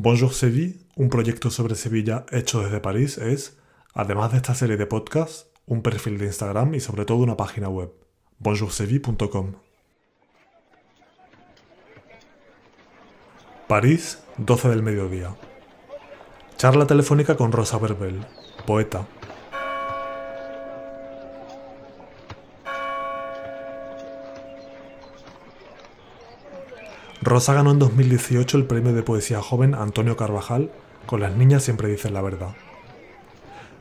Bonjour Seville, un proyecto sobre Sevilla hecho desde París, es, además de esta serie de podcasts, un perfil de Instagram y sobre todo una página web, bonjourseville.com. París, 12 del mediodía. Charla telefónica con Rosa Berbel, poeta. Rosa ganó en 2018 el premio de poesía joven Antonio Carvajal con Las niñas siempre dicen la verdad.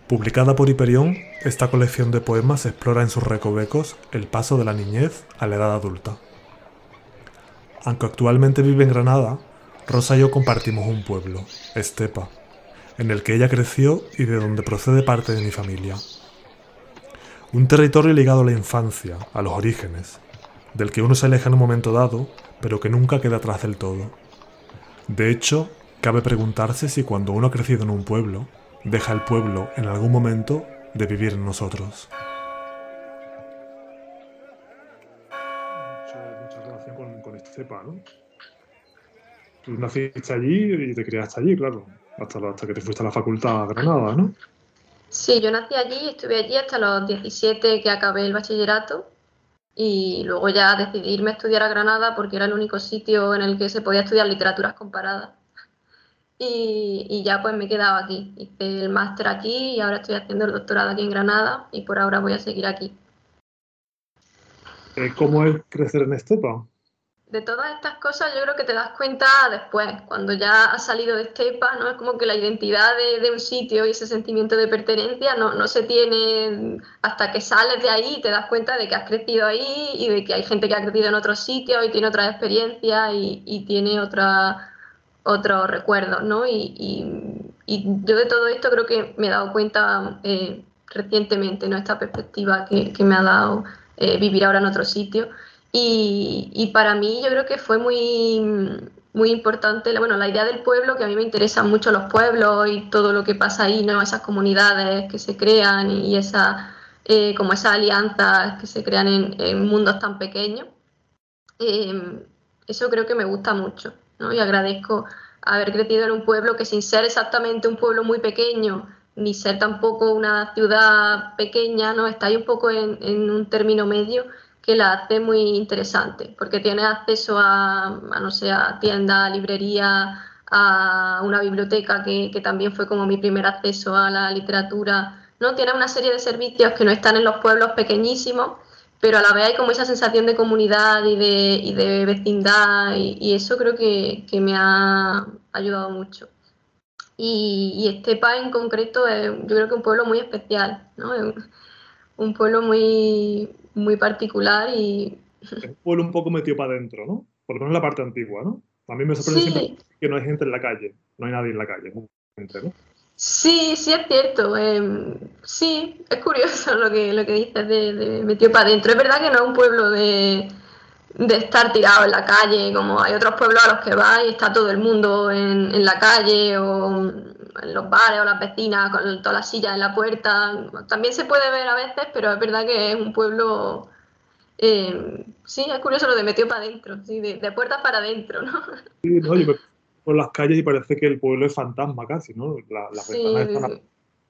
Publicada por Hiperión, esta colección de poemas explora en sus recovecos el paso de la niñez a la edad adulta. Aunque actualmente vive en Granada, Rosa y yo compartimos un pueblo, Estepa, en el que ella creció y de donde procede parte de mi familia. Un territorio ligado a la infancia, a los orígenes, del que uno se aleja en un momento dado pero que nunca queda atrás del todo. De hecho, cabe preguntarse si cuando uno ha crecido en un pueblo, deja el pueblo en algún momento de vivir en nosotros. Mucha, relación con, con Estepa, ¿no? Tú naciste allí y te criaste allí, claro, hasta, hasta que te fuiste a la facultad a Granada, ¿no? Sí, yo nací allí, estuve allí hasta los 17 que acabé el bachillerato y luego ya decidirme a estudiar a Granada porque era el único sitio en el que se podía estudiar literaturas comparadas. Y, ya pues me he quedado aquí. Hice el máster aquí y ahora estoy haciendo el doctorado aquí en Granada y por ahora voy a seguir aquí. Eh, ¿Cómo es crecer en Estepa? De todas estas cosas yo creo que te das cuenta después, cuando ya has salido de Estepa, ¿no? Es como que la identidad de, un sitio y ese sentimiento de pertenencia no, no, se tiene hasta que sales de ahí y te das cuenta de que has crecido ahí y de que hay gente que ha crecido en otros sitios y tiene otras experiencias y, y tiene otra, otros recuerdos, ¿no? Y, y, yo de todo esto creo que me he dado cuenta eh, recientemente, ¿no? Esta perspectiva que, que me ha dado eh, vivir ahora en otro sitio. Y, para mí yo creo que fue muy, muy importante, bueno, la idea del pueblo, que a mí me interesan mucho los pueblos y todo lo que pasa ahí, ¿no? Esas comunidades que se crean y esa, eh, como esas alianzas que se crean en, mundos tan pequeños. Eh, eso creo que me gusta mucho, ¿no? Y agradezco haber crecido en un pueblo que sin ser exactamente un pueblo muy pequeño, ni ser tampoco una ciudad pequeña, ¿no? Está un poco en un término medio que la hace muy interesante, porque tiene acceso a, no sé, a tienda, librería, a una biblioteca que, también fue como mi primer acceso a la literatura. ¿no? Tiene una serie de servicios que no están en los pueblos pequeñísimos, pero a la vez hay como esa sensación de comunidad y de, de vecindad y, eso creo que, me ha ayudado mucho. Y, y Estepa en concreto es yo creo que un pueblo muy especial, ¿no? un pueblo muy, muy particular y... un pueblo un poco metido para adentro, ¿no? Por lo menos en la parte antigua, ¿no? A mí me sorprende siempre que no hay gente en la calle, no hay nadie en la calle, ¿no? Sí, sí es cierto. Em, sí, es curioso lo que, lo que dices de, metido para adentro. Es verdad que no es un pueblo de, de, estar tirado en la calle, como hay otros pueblos a los que vas y está todo el mundo en, en la calle o en los bares o las vecinas con todas las sillas en la puerta. También se puede ver a veces, pero es verdad que es un pueblo. Eh, sí, es curioso lo de metido para adentro, sí, de, puertas para adentro, ¿no? Sí, no, yo por las calles y parece que el pueblo es fantasma casi, ¿no? las, ventanas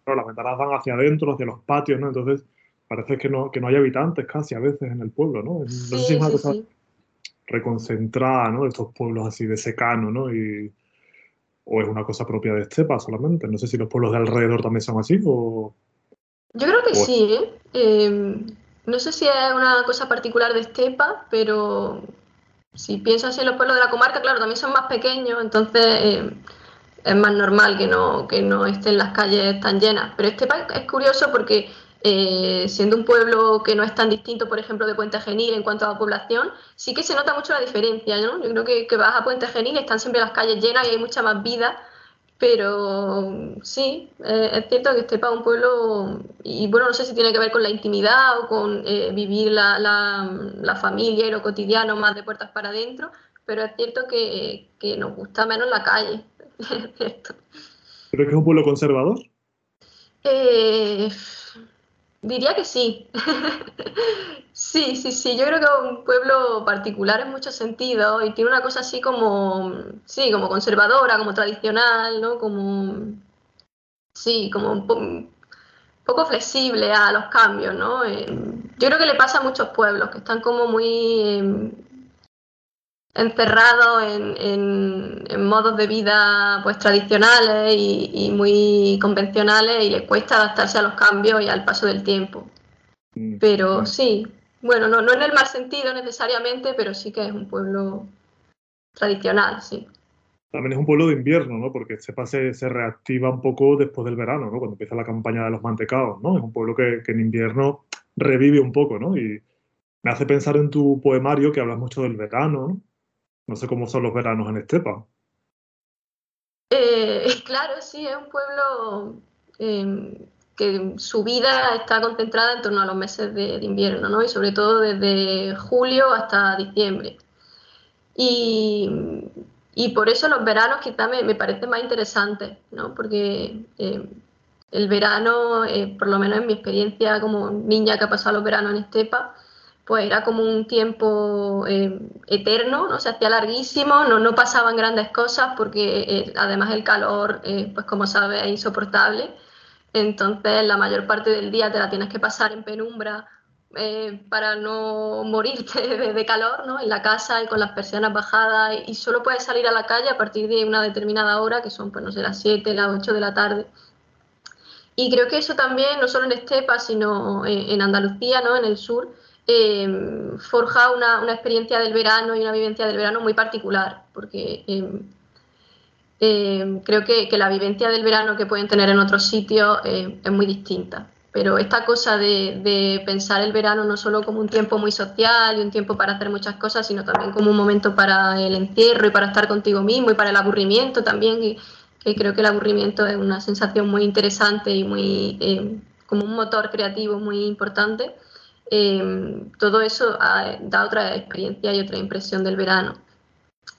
las ventanas van hacia adentro, hacia los patios, ¿no? Entonces parece que no, que no hay habitantes casi a veces en el pueblo, ¿no? No sé si es una cosa reconcentrada, ¿no? Estos pueblos así de secano, ¿no? Y, ¿O es una cosa propia de Estepa solamente? No sé si los pueblos de alrededor también son así o... Yo creo que sí, ¿eh? Em, no sé si es una cosa particular de Estepa, pero si piensas en los pueblos de la comarca, claro, también son más pequeños, entonces em, es más normal que no, que no estén las calles tan llenas. Pero Estepa es curioso porque eh, siendo un pueblo que no es tan distinto, por ejemplo, de Puente Genil en cuanto a la población, sí que se nota mucho la diferencia, ¿no? Yo creo que, que vas a Puente Genil están siempre las calles llenas y hay mucha más vida, pero sí, eh, es cierto que Estepa es un pueblo, y bueno, no sé si tiene que ver con la intimidad o con eh, vivir la, la, familia y lo cotidiano más de puertas para adentro, pero es cierto que, que nos gusta menos la calle. ¿Crees que es un pueblo conservador? Eh, Diría que sí. sí, sí, sí. Yo creo que es un pueblo particular en muchos sentidos y tiene una cosa así como, sí, como conservadora, como tradicional, ¿no? Como, sí, como un poco flexible a los cambios, ¿no? Eh, yo creo que le pasa a muchos pueblos que están como muy em, encerrados en, modos de vida pues tradicionales y, muy convencionales y les cuesta adaptarse a los cambios y al paso del tiempo. Mm. Pero sí, bueno, no, no en el mal sentido necesariamente, pero sí que es un pueblo tradicional, sí. También es un pueblo de invierno, ¿no? Porque Estepa se, se, reactiva un poco después del verano, ¿no? Cuando empieza la campaña de los mantecados, ¿no? Es un pueblo que, que en invierno revive un poco, ¿no? Y me hace pensar en tu poemario que hablas mucho del verano, ¿no? No sé cómo son los veranos en Estepa. Eh, claro, sí, es un pueblo em, que su vida está concentrada en torno a los meses de, invierno, ¿no? Y sobre todo desde julio hasta diciembre. Y, por eso los veranos quizá me, me parecen más interesantes, ¿no? Porque em, el verano, eh, por lo menos en mi experiencia como niña que ha pasado los veranos en Estepa, pues era como un tiempo eh, eterno, ¿no? se hacía larguísimo, no, no pasaban grandes cosas porque eh, además el calor, eh, pues como sabes, es insoportable. Entonces la mayor parte del día te la tienes que pasar en penumbra para no morirte de, calor, ¿no? En la casa y con las persianas bajadas y, solo puedes salir a la calle a partir de una determinada hora, que son, pues no sé, las 7, las 8 de la tarde. Y creo que eso también, no solo en Estepa, sino en Andalucía, ¿no? En el sur, Em, forja una, experiencia del verano y una vivencia del verano muy particular, porque em, em, creo que, la vivencia del verano que pueden tener en otros sitios es muy distinta. Pero esta cosa de, pensar el verano no solo como un tiempo muy social y un tiempo para hacer muchas cosas, sino también como un momento para el encierro y para estar contigo mismo y para el aburrimiento también, que, que creo que el aburrimiento es una sensación muy interesante y muy como un motor creativo muy importante. Em, todo eso ah, da otra experiencia y otra impresión del verano.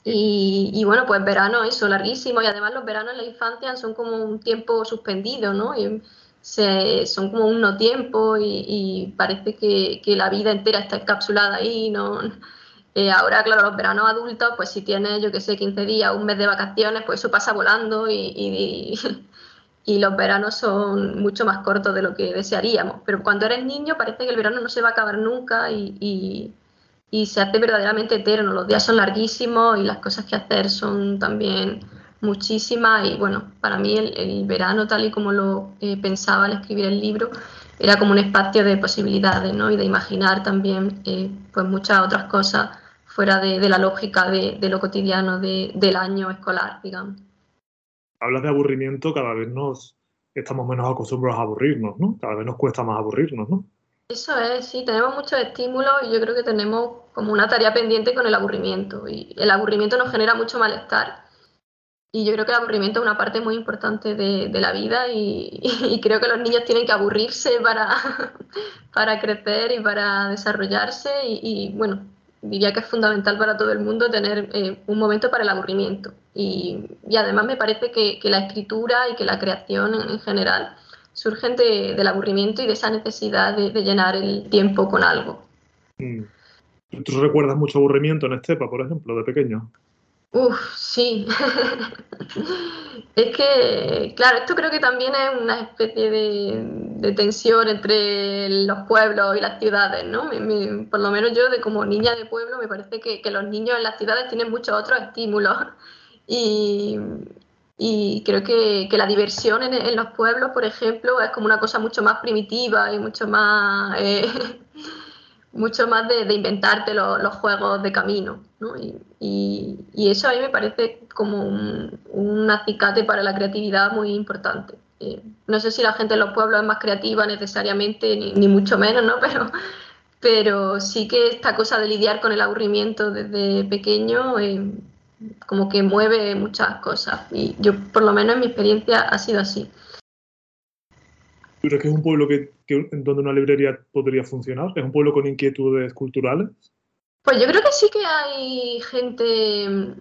Y, bueno, pues verano, eso, larguísimo, y además los veranos en la infancia son como un tiempo suspendido, ¿no? Y son como un no tiempo y, parece que, la vida entera está encapsulada ahí, ¿no? Eh, ahora, claro, los veranos adultos, pues si tienes, yo qué sé, 15 días, un mes de vacaciones, pues eso pasa volando y, y los veranos son mucho más cortos de lo que desearíamos. Pero cuando eres niño parece que el verano no se va a acabar nunca y, se hace verdaderamente eterno. Los días son larguísimos y las cosas que hacer son también muchísimas. Y bueno, para mí el, verano, tal y como lo eh, pensaba al escribir el libro, era como un espacio de posibilidades ¿no? y de imaginar también eh, pues muchas otras cosas fuera de, la lógica de, lo cotidiano del año escolar, digamos hablas de aburrimiento, cada vez nos estamos menos acostumbrados a aburrirnos, ¿no? Cada vez nos cuesta más aburrirnos, ¿no? Eso es, sí, tenemos muchos estímulos y yo creo que tenemos como una tarea pendiente con el aburrimiento. Y el aburrimiento nos genera mucho malestar. Y yo creo que el aburrimiento es una parte muy importante de, la vida y, creo que los niños tienen que aburrirse para, para crecer y para desarrollarse. y bueno, diría que es fundamental para todo el mundo tener eh, un momento para el aburrimiento. Y, además me parece que, la escritura y que la creación en, general surgen del aburrimiento y de esa necesidad de, llenar el tiempo con algo. Mm. ¿Tú recuerdas mucho aburrimiento en Estepa, por ejemplo, de pequeño? Uf, sí. es que, claro, esto creo que también es una especie de, tensión entre los pueblos y las ciudades, ¿no? por lo menos yo, de como niña de pueblo, me parece que, los niños en las ciudades tienen muchos otros estímulos. Y, creo que, la diversión en, los pueblos, por ejemplo, es como una cosa mucho más primitiva y mucho más... Eh, mucho más de, inventarte los juegos de camino. ¿no? Y, eso a mí me parece como un, acicate para la creatividad muy importante. Eh, no sé si la gente en los pueblos es más creativa necesariamente, ni, mucho menos, ¿no? pero, pero sí que esta cosa de lidiar con el aburrimiento desde pequeño eh, como que mueve muchas cosas. Y yo, por lo menos en mi experiencia, ha sido así. ¿Crees que es un pueblo que, en donde una librería podría funcionar? ¿Es un pueblo con inquietudes culturales? Pues yo creo que sí que hay gente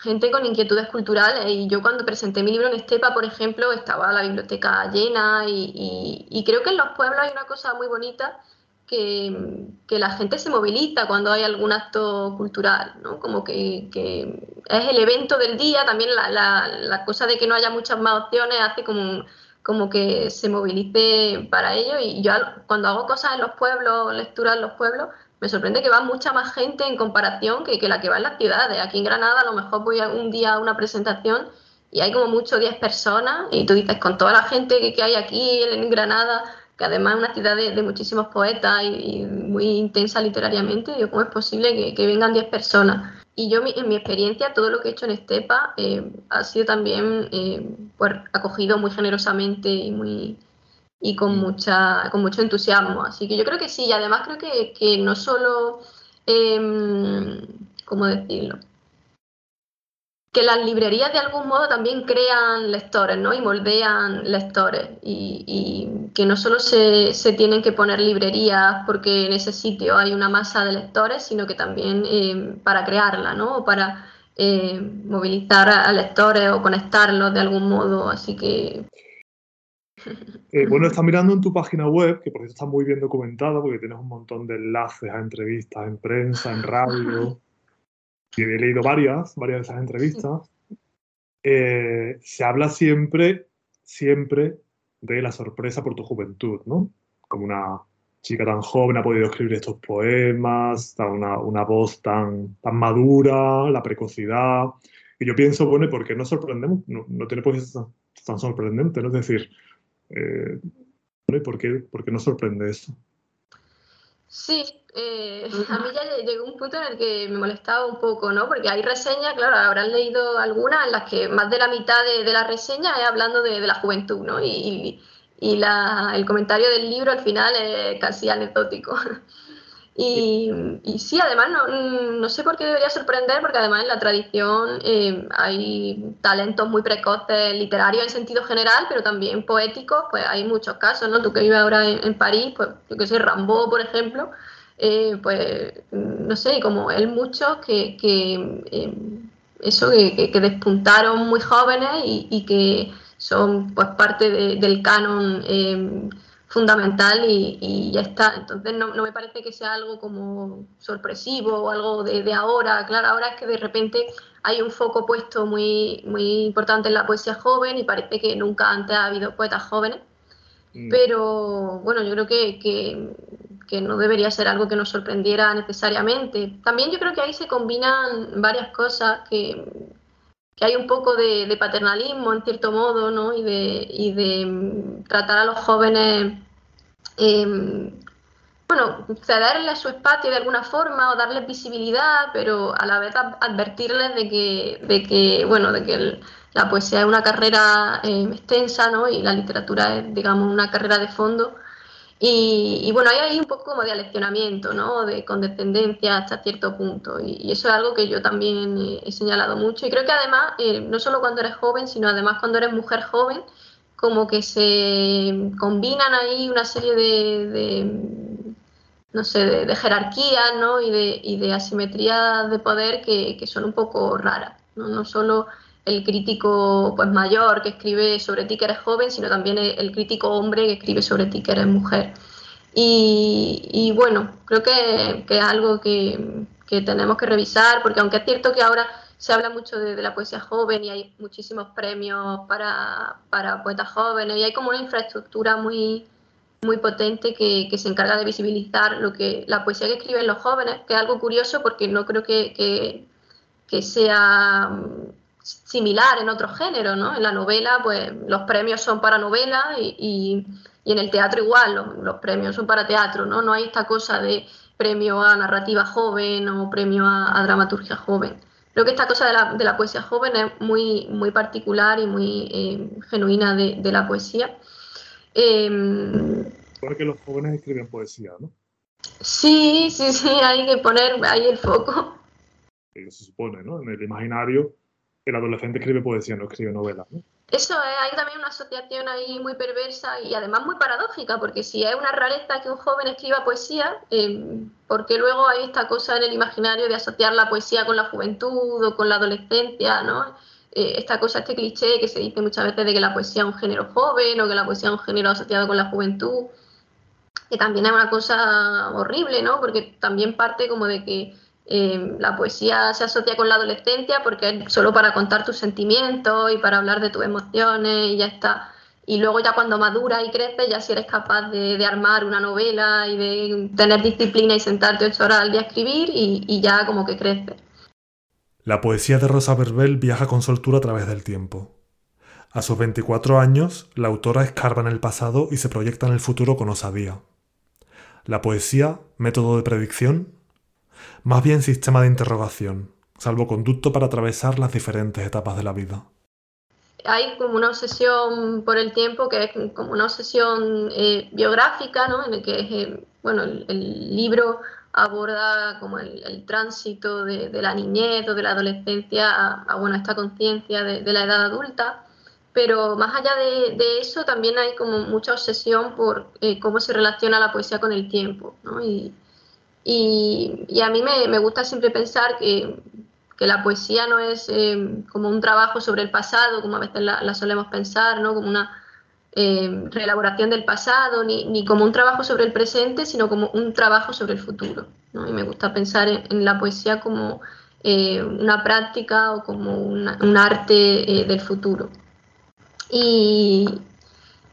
gente con inquietudes culturales. Y yo cuando presenté mi libro en Estepa, por ejemplo, estaba la biblioteca llena y, creo que en los pueblos hay una cosa muy bonita que, la gente se moviliza cuando hay algún acto cultural, ¿no? Como que, es el evento del día, también la, cosa de que no haya muchas más opciones hace como, como que se movilice para ello y yo cuando hago cosas en los pueblos, lecturas en los pueblos, me sorprende que va mucha más gente en comparación que, la que va en las ciudades. Aquí en Granada a lo mejor voy un día a una presentación y hay como mucho 10 personas y tú dices, con toda la gente que, hay aquí en Granada, que además es una ciudad de, muchísimos poetas y, muy intensa literariamente, digo, ¿cómo es posible que, vengan 10 personas? Y yo, en mi experiencia, todo lo que he hecho en Estepa eh, ha sido también eh, pues, acogido muy generosamente y muy, y con, mm. mucha, con mucho entusiasmo. Así que yo creo que sí, y además creo que, que no solo, eh, ¿cómo decirlo? Que las librerías de algún modo también crean lectores, ¿no? Y moldean lectores. Y, y que no solo se, se, tienen que poner librerías porque en ese sitio hay una masa de lectores, sino que también eh, para crearla, ¿no? O para eh, movilizar a lectores o conectarlos de algún modo. Así que eh, bueno, está mirando en tu página web, que por cierto está muy bien documentada, porque tienes un montón de enlaces a entrevistas en prensa, en radio. Y he leído varias, varias de esas entrevistas. Eh, se habla siempre, siempre de la sorpresa por tu juventud, ¿no? Como una chica tan joven ha podido escribir estos poemas, una, una voz tan, tan madura, la precocidad. Y yo pienso, bueno, ¿por qué no sorprendemos? No, no tiene por qué ser tan sorprendente, ¿no? Es decir, eh, ¿por, qué, ¿Por qué nos sorprende eso? Sí, eh, a mí ya llegó un punto en el que me molestaba un poco, ¿no? Porque hay reseñas, claro, habrán leído algunas en las que más de la mitad de, la reseña es hablando de, la juventud, ¿no? Y, el comentario del libro al final es casi anecdótico. Y, sí, además no, sé por qué debería sorprender, porque además en la tradición eh, hay talentos muy precoces literarios en sentido general, pero también poéticos, pues hay muchos casos, ¿no? Tú que vives ahora en, París, pues yo que sé, Rambo, por ejemplo, eh, pues no sé, como él muchos que, eh, eso, que, despuntaron muy jóvenes y, que son pues parte del canon fundamental y, ya está. Entonces no, me parece que sea algo como sorpresivo o algo de, ahora. Claro, ahora es que de repente hay un foco puesto muy, muy importante en la poesía joven y parece que nunca antes ha habido poetas jóvenes. Mm. Pero bueno, yo creo que, que, no debería ser algo que nos sorprendiera necesariamente. También yo creo que ahí se combinan varias cosas que, que hay un poco de, paternalismo en cierto modo, ¿no? Y de, y de mm, tratar a los jóvenes, em, bueno, cederles su espacio de alguna forma o darles visibilidad, pero a la vez advertirles de que, de que bueno, de que la poesía es una carrera em, extensa, ¿no? Y la literatura es, digamos, una carrera de fondo y, bueno, hay ahí un poco como de aleccionamiento, ¿no? De condescendencia hasta cierto punto. Y, eso es algo que yo también he señalado mucho. Y creo que además, eh, no solo cuando eres joven, sino además cuando eres mujer joven, como que se combinan ahí una serie de, no sé, de, jerarquías, ¿no? Y de, y de asimetrías de poder que, que son un poco raras, ¿no? No solo el crítico pues mayor que escribe sobre ti que eres joven, sino también el, crítico hombre que escribe sobre ti que eres mujer. Y, bueno, creo que, es algo que, tenemos que revisar, porque aunque es cierto que ahora se habla mucho de, la poesía joven y hay muchísimos premios para, poetas jóvenes y hay como una infraestructura muy, muy potente que, se encarga de visibilizar lo que la poesía que escriben los jóvenes, que es algo curioso porque no creo que, que sea similar en otros géneros, ¿no? En la novela, pues los premios son para novela y, en el teatro igual, los, premios son para teatro, ¿no? No hay esta cosa de premio a narrativa joven o premio a, dramaturgia joven. Creo que esta cosa de la, poesía joven es muy, muy particular y muy eh, genuina de, la poesía. Eh, que los jóvenes escriben poesía, ¿no? Sí, sí, sí, hay que poner ahí el foco. Se supone, ¿no? En el imaginario el adolescente escribe poesía, no escribe novelas. Eso es, hay también una asociación ahí muy perversa y además muy paradójica, porque si es una rareza que un joven escriba poesía, eh, porque luego hay esta cosa en el imaginario de asociar la poesía con la juventud o con la adolescencia, ¿no? Eh, esta cosa, este cliché que se dice muchas veces de que la poesía es un género joven o que la poesía es un género asociado con la juventud, que también es una cosa horrible, ¿no? Porque también parte como de que eh, la poesía se asocia con la adolescencia porque es solo para contar tus sentimientos y para hablar de tus emociones y ya está. Y luego ya cuando maduras y creces, ya si eres capaz de, armar una novela y de tener disciplina y sentarte ocho horas al día a escribir y, y ya como que creces. La poesía de Rosa Verbel viaja con soltura a través del tiempo. A sus 24 años, la autora escarba en el pasado y se proyecta en el futuro con osadía. La poesía, método de predicción, más bien sistema de interrogación, salvoconducto para atravesar las diferentes etapas de la vida. Hay como una obsesión por el tiempo que es como una obsesión eh, biográfica, ¿no? En el que eh, bueno, el libro aborda como el, tránsito de, la niñez o de la adolescencia a, bueno, esta conciencia de, la edad adulta. Pero más allá de, eso, también hay como mucha obsesión por eh, cómo se relaciona la poesía con el tiempo. Y, a mí me, gusta siempre pensar que, la poesía no es eh, como un trabajo sobre el pasado, como a veces la, la solemos pensar, ¿no? como una eh, reelaboración del pasado, ni, como un trabajo sobre el presente, sino como un trabajo sobre el futuro. Y me gusta pensar en, la poesía como eh, una práctica o como un arte eh, del futuro. Y,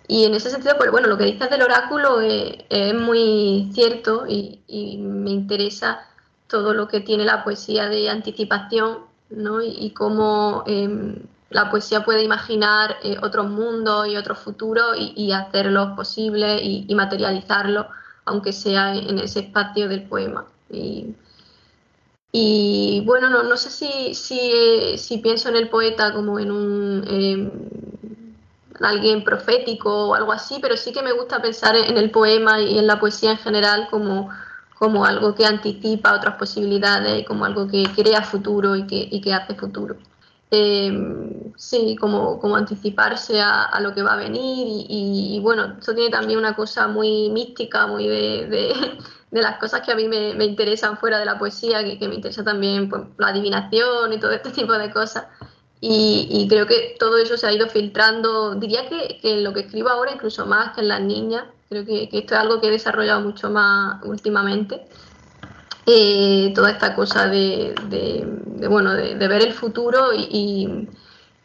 en ese sentido, pues bueno, lo que dices del oráculo es muy cierto y, me interesa todo lo que tiene la poesía de anticipación ¿no? y, cómo em, la poesía puede imaginar eh, otros mundos y otros futuros y, hacerlos posibles y, y, materializarlos, aunque sea en, ese espacio del poema. Y, bueno, no, sé si, si, pienso en el poeta como en un em, alguien profético o algo así, pero sí que me gusta pensar en el poema y en la poesía en general como, como algo que anticipa otras posibilidades, como algo que crea futuro y que, y que hace futuro. Em, sí, como, como anticiparse a, lo que va a venir y, bueno, eso tiene también una cosa muy mística, muy de, de, las cosas que a mí me, me, interesan fuera de la poesía, que, que me interesa también pues, la adivinación y todo este tipo de cosas. Y, y, creo que todo eso se ha ido filtrando, diría que, que, lo que escribo ahora incluso más que en las niñas, creo que, que esto es algo que he desarrollado mucho más últimamente. Eh, toda esta cosa de, bueno, de, ver el futuro y,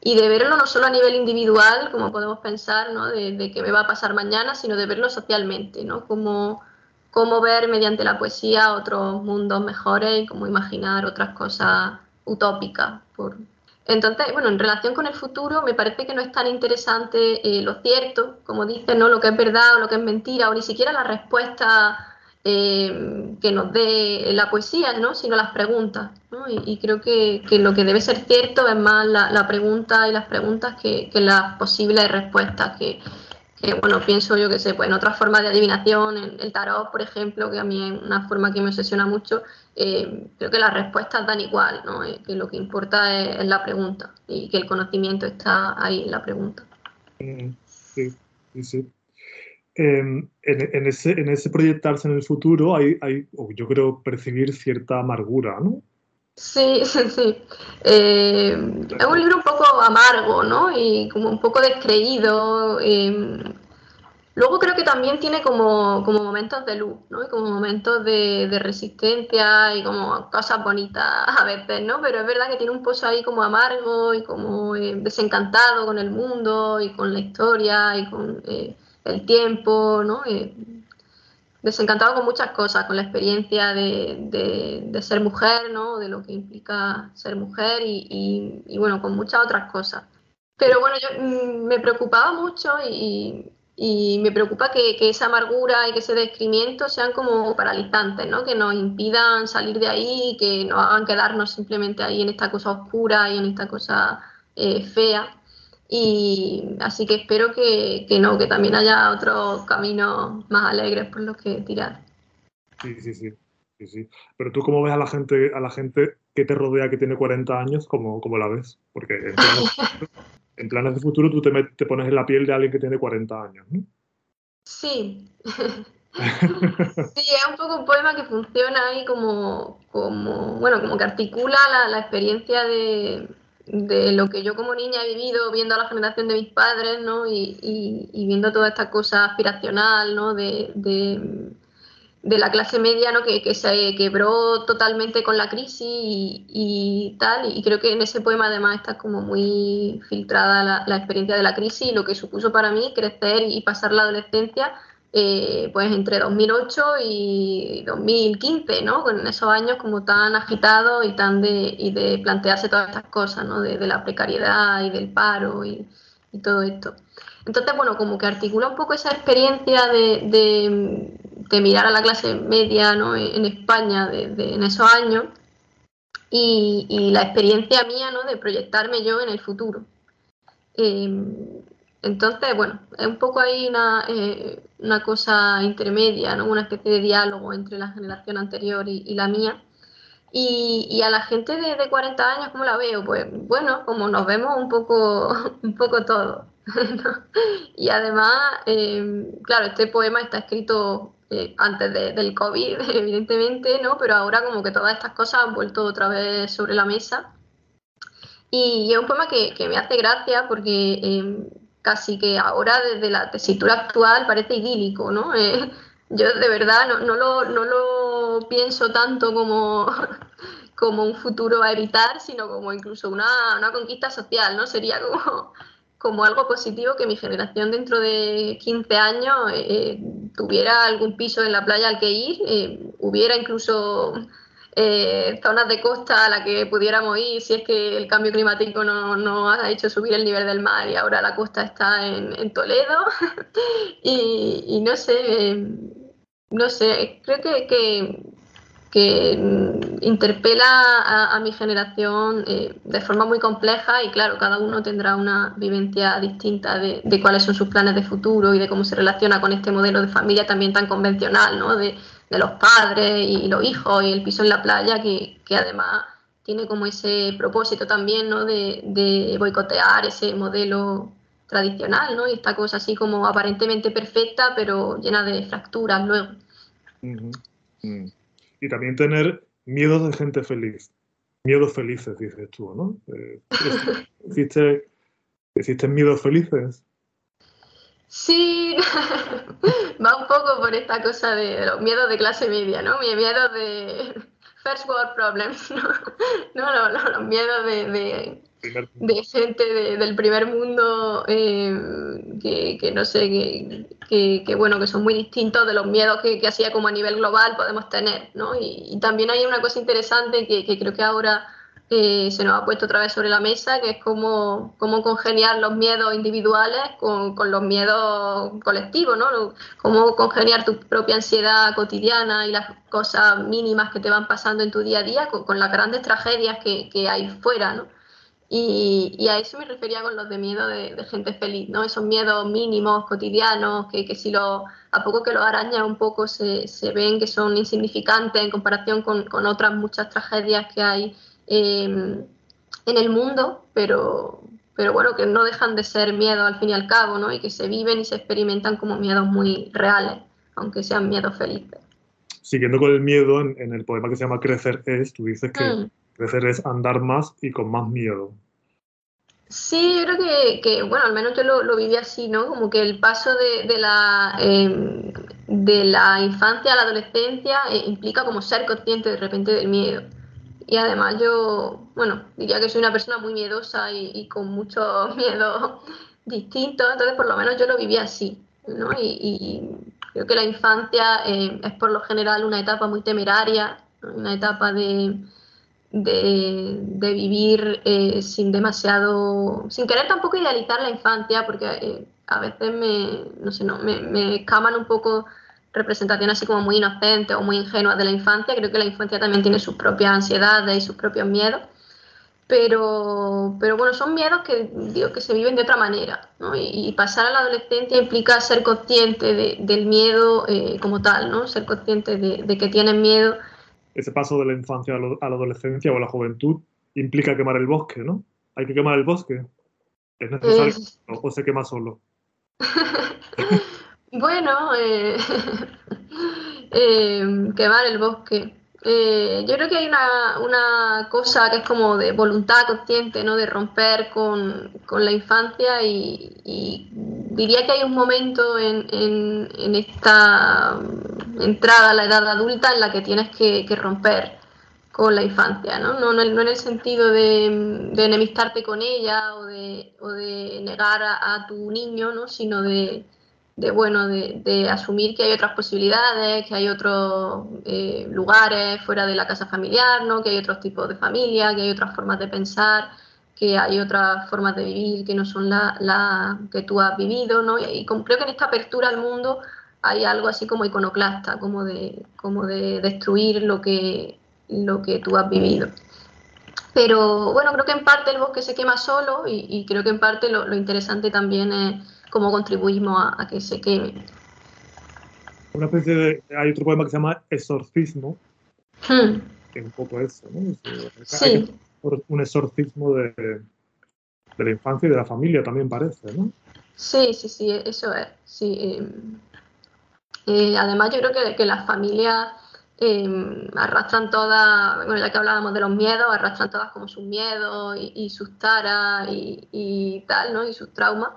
de verlo no solo a nivel individual, como podemos pensar, ¿no? de, qué me va a pasar mañana, sino de verlo socialmente, ¿no? Cómo, cómo ver mediante la poesía otros mundos mejores y cómo imaginar otras cosas utópicas. Por... Entonces, bueno, en relación con el futuro, me parece que no es tan interesante eh, lo cierto, como dices, ¿no? lo que es verdad o lo que es mentira, o ni siquiera la respuesta eh, que nos dé la poesía, ¿no? sino las preguntas. Y, creo que, lo que debe ser cierto es más la, pregunta y las preguntas que, las posibles respuestas. Que, bueno, pienso yo que sé, pues en otras formas de adivinación, en el tarot, por ejemplo, que a mí es una forma que me obsesiona mucho, eh, creo que las respuestas dan igual, ¿no? Eh, que lo que importa es, la pregunta y que el conocimiento está ahí en la pregunta. Mm, sí, sí, sí. Em, en, ese, en ese proyectarse en el futuro hay, hay yo creo, percibir cierta amargura, ¿no? Sí, sí, sí. Eh, es un libro un poco amargo, ¿no? Y como un poco descreído. Em, luego creo que también tiene como, como momentos de luz, ¿no? Y como momentos de, resistencia y como cosas bonitas a veces, ¿no? Pero es verdad que tiene un pozo ahí como amargo y como eh, desencantado con el mundo y con la historia y con... Eh, el tiempo, ¿no? Desencantado con muchas cosas, con la experiencia de, ser mujer, ¿no? De lo que implica ser mujer y, bueno, con muchas otras cosas. Pero bueno, yo mm, me preocupaba mucho y, me preocupa que, esa amargura y que ese descrimiento sean como paralizantes, ¿no? Que nos impidan salir de ahí, que nos hagan quedarnos simplemente ahí en esta cosa oscura y en esta cosa eh, fea. Y así que espero que, no, que también haya otros caminos más alegres por los que tirar. Sí, sí, sí, sí, Pero tú cómo ves a la gente, a la gente que te rodea que tiene 40 años, como, como la ves. Porque en planes, en planes de futuro tú te, te, pones en la piel de alguien que tiene 40 años, ¿no? Sí. sí, es un poco un poema que funciona ahí como, como bueno, como que articula la, la experiencia de, de, lo que yo como niña he vivido viendo a la generación de mis padres, ¿no? Y, y, y viendo toda esta cosa aspiracional, ¿no? De, de de la clase media ¿no? que, que, se quebró totalmente con la crisis y, tal, y creo que en ese poema además está como muy filtrada la, la, experiencia de la crisis y lo que supuso para mí crecer y pasar la adolescencia eh, pues entre 2008 y 2015, ¿no? con esos años como tan agitados y tan de, y de plantearse todas estas cosas, ¿no? de, la precariedad y del paro y, todo esto. Entonces, bueno, como que articula un poco esa experiencia de, de, mirar a la clase media ¿no? en España en esos años y, y, la experiencia mía ¿no? de proyectarme yo en el futuro. Eh, entonces, bueno, es un poco ahí una, eh, una cosa intermedia, ¿no? una especie de diálogo entre la generación anterior y, y la mía. Y, y, a la gente de, de, 40 años, ¿cómo la veo? Pues bueno, como nos vemos un poco, un poco todos. ¿no? Y además, eh, claro, este poema está escrito eh, antes de, del COVID, evidentemente, ¿no? Pero ahora como que todas estas cosas han vuelto otra vez sobre la mesa. Y, es un poema que, que me hace gracia porque eh, casi que ahora desde la tesitura actual parece idílico, ¿no? Eh, yo de verdad no, no, lo, no lo pienso tanto como, como un futuro a evitar, sino como incluso una, una conquista social, ¿no? Sería como como algo positivo que mi generación dentro de 15 años eh, tuviera algún piso en la playa al que ir, eh, hubiera incluso eh, zonas de costa a las que pudiéramos ir si es que el cambio climático no, no, ha hecho subir el nivel del mar y ahora la costa está en, Toledo. y, no sé, no sé, creo que, que interpela a, a mi generación eh, de forma muy compleja y claro, cada uno tendrá una vivencia distinta de, de, cuáles son sus planes de futuro y de cómo se relaciona con este modelo de familia también tan convencional, ¿no? De, de los padres y los hijos y el piso en la playa, que, que además tiene como ese propósito también, ¿no? De, de boicotear ese modelo tradicional, ¿no? Y esta cosa así como aparentemente perfecta, pero llena de fracturas luego. Uh -huh. Mm y también tener miedos de gente feliz. Miedos felices, dices tú, ¿no? Eh, ¿existe, ¿Existen miedos felices? Sí, va un poco por esta cosa de los miedos de clase media, ¿no? Mi miedo de first world problems, ¿no? No, no, no los miedos de, de, de gente de, del primer mundo eh, que, que, no sé, que, que, que, bueno, que son muy distintos de los miedos que, que así como a nivel global podemos tener, ¿no? Y, y también hay una cosa interesante que, que creo que ahora eh, se nos ha puesto otra vez sobre la mesa, que es cómo, cómo congeniar los miedos individuales con, con los miedos colectivos, ¿no? Cómo congeniar tu propia ansiedad cotidiana y las cosas mínimas que te van pasando en tu día a día con, con las grandes tragedias que, que hay fuera, ¿no? Y, y, a eso me refería con los de miedo de, de, gente feliz, ¿no? Esos miedos mínimos, cotidianos, que, que si lo, a poco que los arañas un poco se, se, ven que son insignificantes en comparación con, con otras muchas tragedias que hay eh, en el mundo, pero, pero bueno, que no dejan de ser miedos al fin y al cabo, ¿no? Y que se viven y se experimentan como miedos muy reales, aunque sean miedos felices. Siguiendo con el miedo, en, en el poema que se llama Crecer es, tú dices que mm. crecer es andar más y con más miedo. Sí, yo creo que, que, bueno, al menos yo lo, lo, viví así, ¿no? Como que el paso de, de la, eh, de la infancia a la adolescencia eh, implica como ser consciente de repente del miedo. Y además yo, bueno, diría que soy una persona muy miedosa y, con mucho miedo distinto, entonces por lo menos yo lo viví así, ¿no? Y, y creo que la infancia eh, es por lo general una etapa muy temeraria, una etapa de de, de vivir eh, sin demasiado, sin querer tampoco idealizar la infancia, porque eh, a veces me, no sé, no, me, me escaman un poco representaciones así como muy inocentes o muy ingenuas de la infancia. Creo que la infancia también tiene sus propias ansiedades y sus propios miedos. Pero, pero bueno, son miedos que, digo, que se viven de otra manera. ¿no? Y, y, pasar a la adolescencia implica ser consciente de, del miedo eh, como tal, ¿no? ser consciente de, de que tienes miedo ese paso de la infancia a, la adolescencia o a la juventud implica quemar el bosque, ¿no? Hay que quemar el bosque. ¿Es necesario o se quema solo? bueno, eh, eh, quemar el bosque. Eh, yo creo que hay una, cosa que es como de voluntad consciente, ¿no? De romper con, la infancia y, diría que hay un momento en, esta entrada a la edad adulta en la que tienes que, romper con la infancia, ¿no? No, en el sentido de, enemistarte con ella o de, negar a, a, tu niño, ¿no? Sino de, de bueno, de, asumir que hay otras posibilidades, que hay otros eh, lugares fuera de la casa familiar, ¿no? que hay otros tipos de familia, que hay otras formas de pensar, que hay otras formas de vivir que no son las la que tú has vivido, ¿no? Y, creo que en esta apertura al mundo hay algo así como iconoclasta, como de, como de destruir lo que, lo que tú has vivido. Pero bueno, creo que en parte el bosque se quema solo y, creo que en parte lo interesante también es cómo contribuimos a, que se queme. Una especie de, hay otro poema que se llama Exorcismo, hmm. que es un poco eso, ¿no? Sí. Un exorcismo de, de, la infancia y de la familia también parece, ¿no? Sí, sí, sí, eso es. Sí, eh, eh, además yo creo que, que las familias eh, arrastran todas, bueno, ya que hablábamos de los miedos, arrastran todas como sus miedos y, sus taras y, y, tal, ¿no? Y sus traumas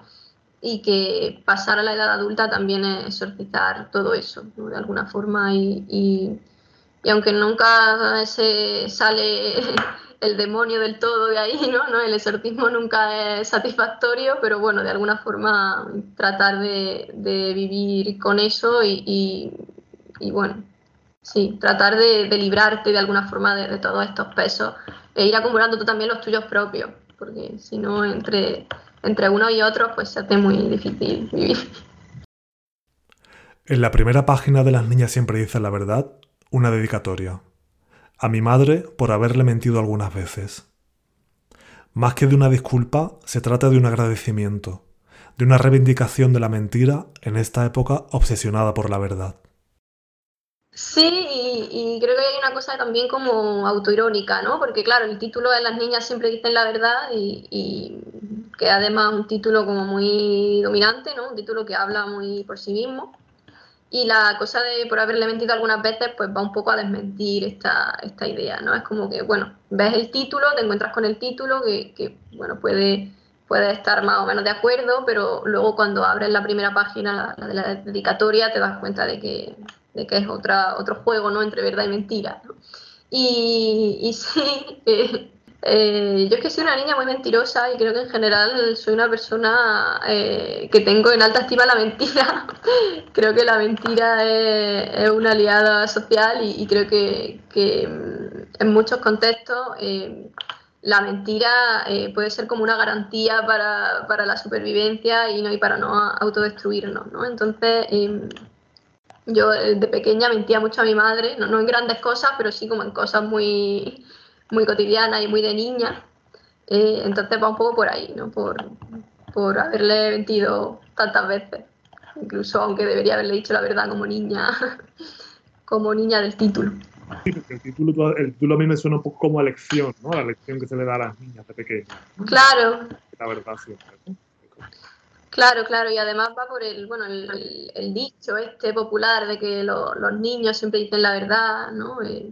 y que pasar a la edad adulta también es exorcizar todo eso, de alguna forma, y, y, aunque nunca se sale el demonio del todo de ahí, ¿no? ¿no? El exorcismo nunca es satisfactorio, pero bueno, de alguna forma tratar de, de vivir con eso y, y, bueno, sí, tratar de, de, librarte de alguna forma de, de todos estos pesos e ir acumulando tú también los tuyos propios, porque si no, entre entre uno y otro, pues se hace muy difícil vivir. En la primera página de Las niñas siempre dicen la verdad, una dedicatoria. A mi madre por haberle mentido algunas veces. Más que de una disculpa, se trata de un agradecimiento, de una reivindicación de la mentira en esta época obsesionada por la verdad. Sí, y, creo que hay una cosa también como autoirónica, ¿no? Porque claro, el título de Las niñas siempre dicen la verdad y, que además un título como muy dominante, ¿no? Un título que habla muy por sí mismo. Y la cosa de por haberle mentido algunas veces, pues va un poco a desmentir esta, esta idea, ¿no? Es como que, bueno, ves el título, te encuentras con el título, que, bueno, puede, puede estar más o menos de acuerdo, pero luego cuando abres la primera página, la, de la dedicatoria, te das cuenta de que de que es otra, otro juego ¿no? entre verdad y mentira. Y, sí, eh, eh, yo es que soy una niña muy mentirosa y creo que en general soy una persona eh, que tengo en alta estima la mentira. creo que la mentira es, una aliada social y, creo que, que, mm, en muchos contextos la mentira puede ser como una garantía para, para, la supervivencia y, no, y para no autodestruirnos. ¿no? Entonces yo eh, de pequeña mentía mucho a mi madre, no, en grandes cosas, pero sí como en cosas muy, muy cotidianas y muy de niña. Eh, entonces va un poco por ahí, ¿no? Por, por haberle mentido tantas veces. Incluso aunque debería haberle dicho la verdad como niña, como niña del título. Sí, porque el título, el título a mí me suena un poco como a lección, ¿no? La lección que se le da a las niñas de pequeñas. Claro. La verdad siempre, ¿no? Claro, claro, y además va por el, bueno, el, dicho este popular de que los niños siempre dicen la verdad, ¿no? Eh,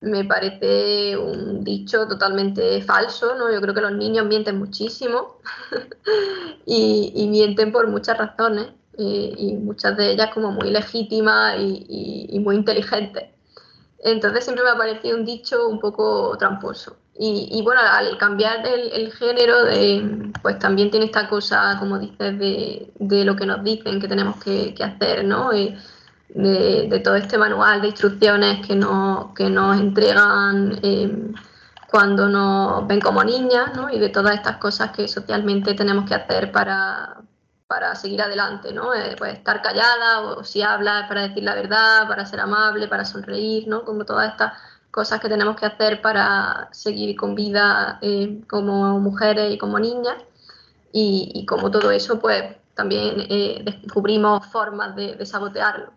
me parece un dicho totalmente falso, ¿no? Yo creo que los niños mienten muchísimo y, mienten por muchas razones eh, y muchas de ellas como muy legítimas y muy inteligentes. Entonces siempre me ha parecido un dicho un poco tramposo. Y, bueno, al cambiar el, género, pues también tiene esta cosa, como dices, de, lo que nos dicen que tenemos que, hacer, ¿no? de, todo este manual de instrucciones que, no, que nos entregan eh, cuando nos ven como niñas, ¿no? Y de todas estas cosas que socialmente tenemos que hacer para, para seguir adelante, ¿no? Eh, pues estar callada o, si habla para decir la verdad, para ser amable, para sonreír, ¿no? Como todas estas cosas que tenemos que hacer para seguir con vida eh, como mujeres y como niñas. Y, como todo eso, pues también eh, descubrimos formas de, sabotearlo.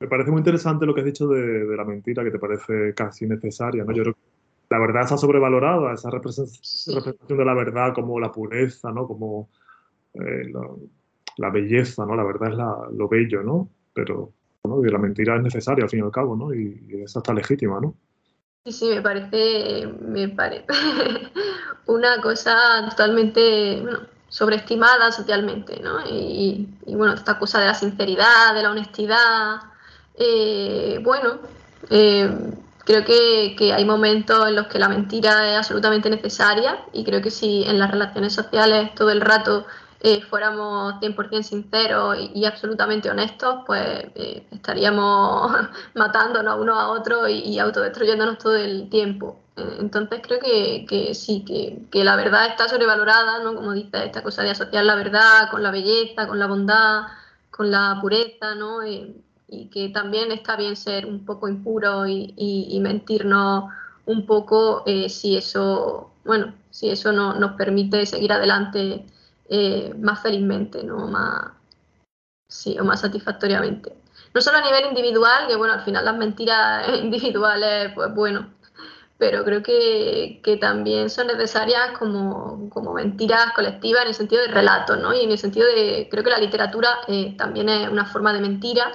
Me parece muy interesante lo que has dicho de, la mentira, que te parece casi necesaria, ¿no? Yo creo que la verdad está sobrevalorada, esa representación de la verdad como la pureza, ¿no? Como eh, la, belleza, ¿no? La verdad es lo bello, ¿no? Pero la mentira es necesaria al fin y al cabo, ¿no? Y, y esa está legítima, ¿no? Sí, sí, me parece, me parece una cosa totalmente, bueno, sobreestimada socialmente, ¿no? Y, bueno, esta cosa de la sinceridad, de la honestidad, eh, bueno, eh, creo que, que, hay momentos en los que la mentira es absolutamente necesaria y creo que si en las relaciones sociales todo el rato eh, fuéramos 100% sinceros y, absolutamente honestos, pues estaríamos matándonos unos a otros y, y autodestruyéndonos todo el tiempo. Entonces creo que, sí, que, la verdad está sobrevalorada, ¿no? Como dice, esta cosa de asociar la verdad con la belleza, con la bondad, con la pureza, ¿no? Eh, y que también está bien ser un poco impuro y, mentirnos un poco eh, si eso, bueno, si eso no, nos permite seguir adelante eh, más felizmente, ¿no? Más, sí, o más satisfactoriamente. No solo a nivel individual, que bueno, al final las mentiras individuales, pues bueno, pero creo que, que también son necesarias como, como, mentiras colectivas en el sentido de relato, ¿no? Y en el sentido de, creo que la literatura eh, también es una forma de mentira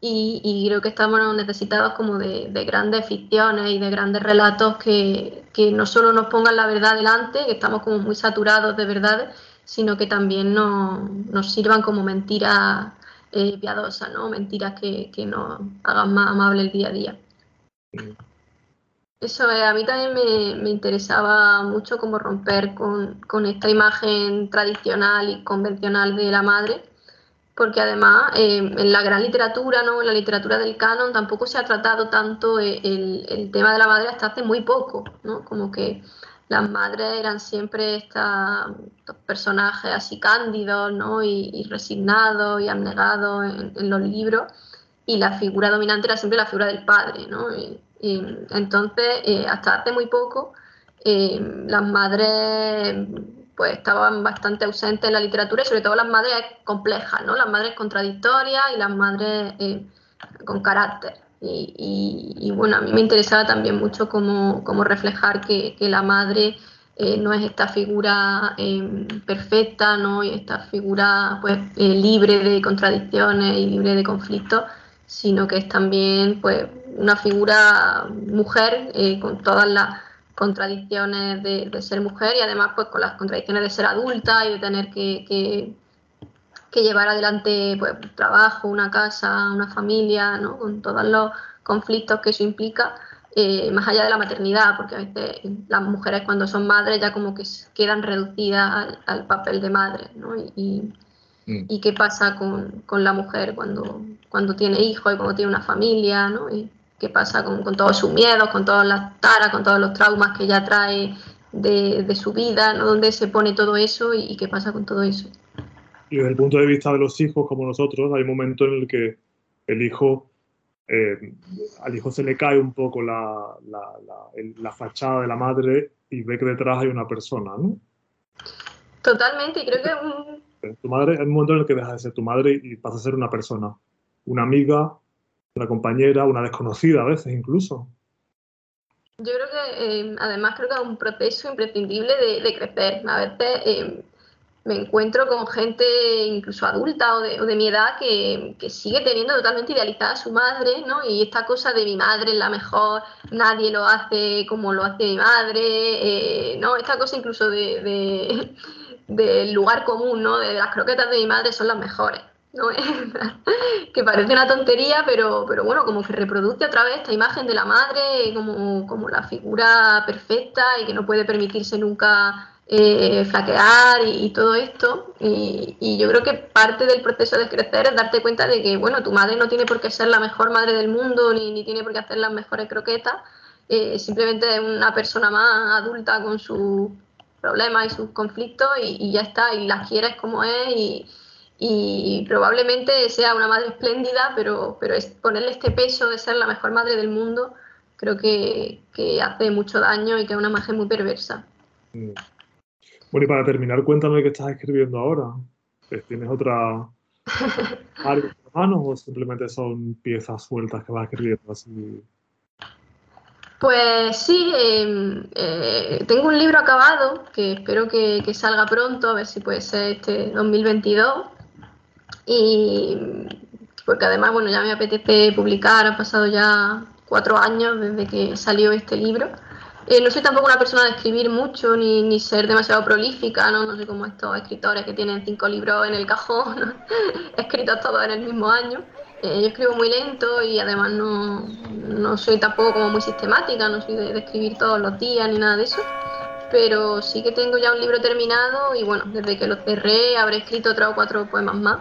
y, y, creo que estamos necesitados como de, de, grandes ficciones y de grandes relatos que, que, no solo nos pongan la verdad delante, que estamos como muy saturados de verdades, sino que también nos, nos sirvan como mentiras eh, piadosas, ¿no? Mentiras que, que nos hagan más amable el día a día. Eso a mí también me, interesaba mucho como romper con, esta imagen tradicional y convencional de la madre, porque además eh, en la gran literatura, ¿no? en la literatura del canon, tampoco se ha tratado tanto el, tema de la madre hasta hace muy poco, ¿no? como que las madres eran siempre estos personajes así cándidos ¿no? y, resignados y abnegados en, los libros, y la figura dominante era siempre la figura del padre. ¿no? entonces, eh, hasta hace muy poco, eh, las madres pues estaban bastante ausentes en la literatura y sobre todo las madres complejas, ¿no? Las madres contradictorias y las madres eh, con carácter. Y, bueno, a mí me interesaba también mucho cómo, reflejar que, la madre no es esta figura perfecta, ¿no? Y esta figura pues libre de contradicciones y libre de conflictos, sino que es también pues una figura mujer eh, con todas las contradicciones de, ser mujer y además pues con las contradicciones de ser adulta y de tener que, llevar adelante pues trabajo, una casa, una familia, ¿no? con todos los conflictos que eso implica. Eh, más allá de la maternidad, porque a veces las mujeres cuando son madres ya como que quedan reducidas al, papel de madre, ¿no? Y, mm. y, qué pasa con, con, la mujer cuando, cuando tiene hijos y cuando tiene una familia, ¿no? Y, qué pasa con, todos sus miedos, con todas las taras, con todos los traumas que ya trae de, su vida, ¿no? dónde se pone todo eso y, qué pasa con todo eso. Y desde el punto de vista de los hijos como nosotros, hay un momento en el que el hijo, eh, al hijo se le cae un poco la, la, fachada de la madre y ve que detrás hay una persona, ¿no? Totalmente, y creo que... Tu madre, hay un momento en el que deja de ser tu madre y pasa a ser una persona, una amiga, una compañera, una desconocida a veces incluso. Yo creo que eh, además creo que es un proceso imprescindible de, crecer. A veces eh, me encuentro con gente incluso adulta o de, mi edad que, sigue teniendo totalmente idealizada a su madre, ¿no? Y esta cosa de mi madre es la mejor, nadie lo hace como lo hace mi madre, eh, ¿no? Esta cosa incluso de, del lugar común, ¿no? De las croquetas de mi madre son las mejores. ¿no? que parece una tontería, pero, bueno, como que reproduce otra vez esta imagen de la madre como la figura perfecta y que no puede permitirse nunca eh, flaquear y, todo esto. Y, yo creo que parte del proceso de crecer es darte cuenta de que, bueno, tu madre no tiene por qué ser la mejor madre del mundo ni, ni tiene por qué hacer las mejores croquetas. Eh, simplemente es una persona más adulta con sus problemas y sus conflictos y, ya está, y la quieres como es y, y probablemente sea una madre espléndida, pero, pero es ponerle este peso de ser la mejor madre del mundo creo que, hace mucho daño y que es una imagen muy perversa. Bueno, y para terminar, cuéntame qué estás escribiendo ahora. ¿Tienes otra algo manos o simplemente son piezas sueltas que vas escribiendo así? Pues sí, em, eh, tengo un libro acabado que espero que, salga pronto, a ver si puede ser este 2022. Y porque además, bueno, ya me apetece publicar, ha pasado ya cuatro años desde que salió este libro. Eh, no soy tampoco una persona de escribir mucho ni, ser demasiado prolífica, ¿no? no soy como estos escritores que tienen cinco libros en el cajón, escritos todos en el mismo año. Eh, yo escribo muy lento y además no, no, soy tampoco como muy sistemática, no soy de, escribir todos los días ni nada de eso. Pero sí que tengo ya un libro terminado y bueno, desde que lo cerré habré escrito tres o cuatro poemas más.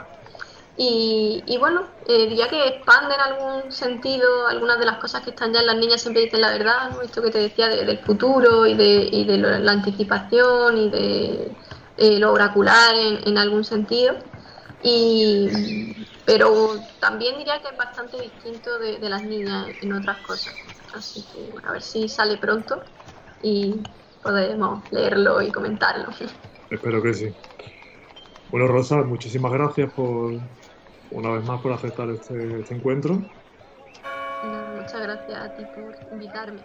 Y, y bueno, eh, diría que expande en algún sentido algunas de las cosas que están ya en las niñas, siempre dicen la verdad, esto que te decía del futuro y de, y de la anticipación y de eh, lo oracular en, en algún sentido. Y, pero también diría que es bastante distinto de, las niñas en otras cosas. Así que a ver si sale pronto y podemos leerlo y comentarlo. Espero que sí. Bueno, Rosa, muchísimas gracias por una vez más por aceptar este, este encuentro. Muchas gracias a ti por invitarme.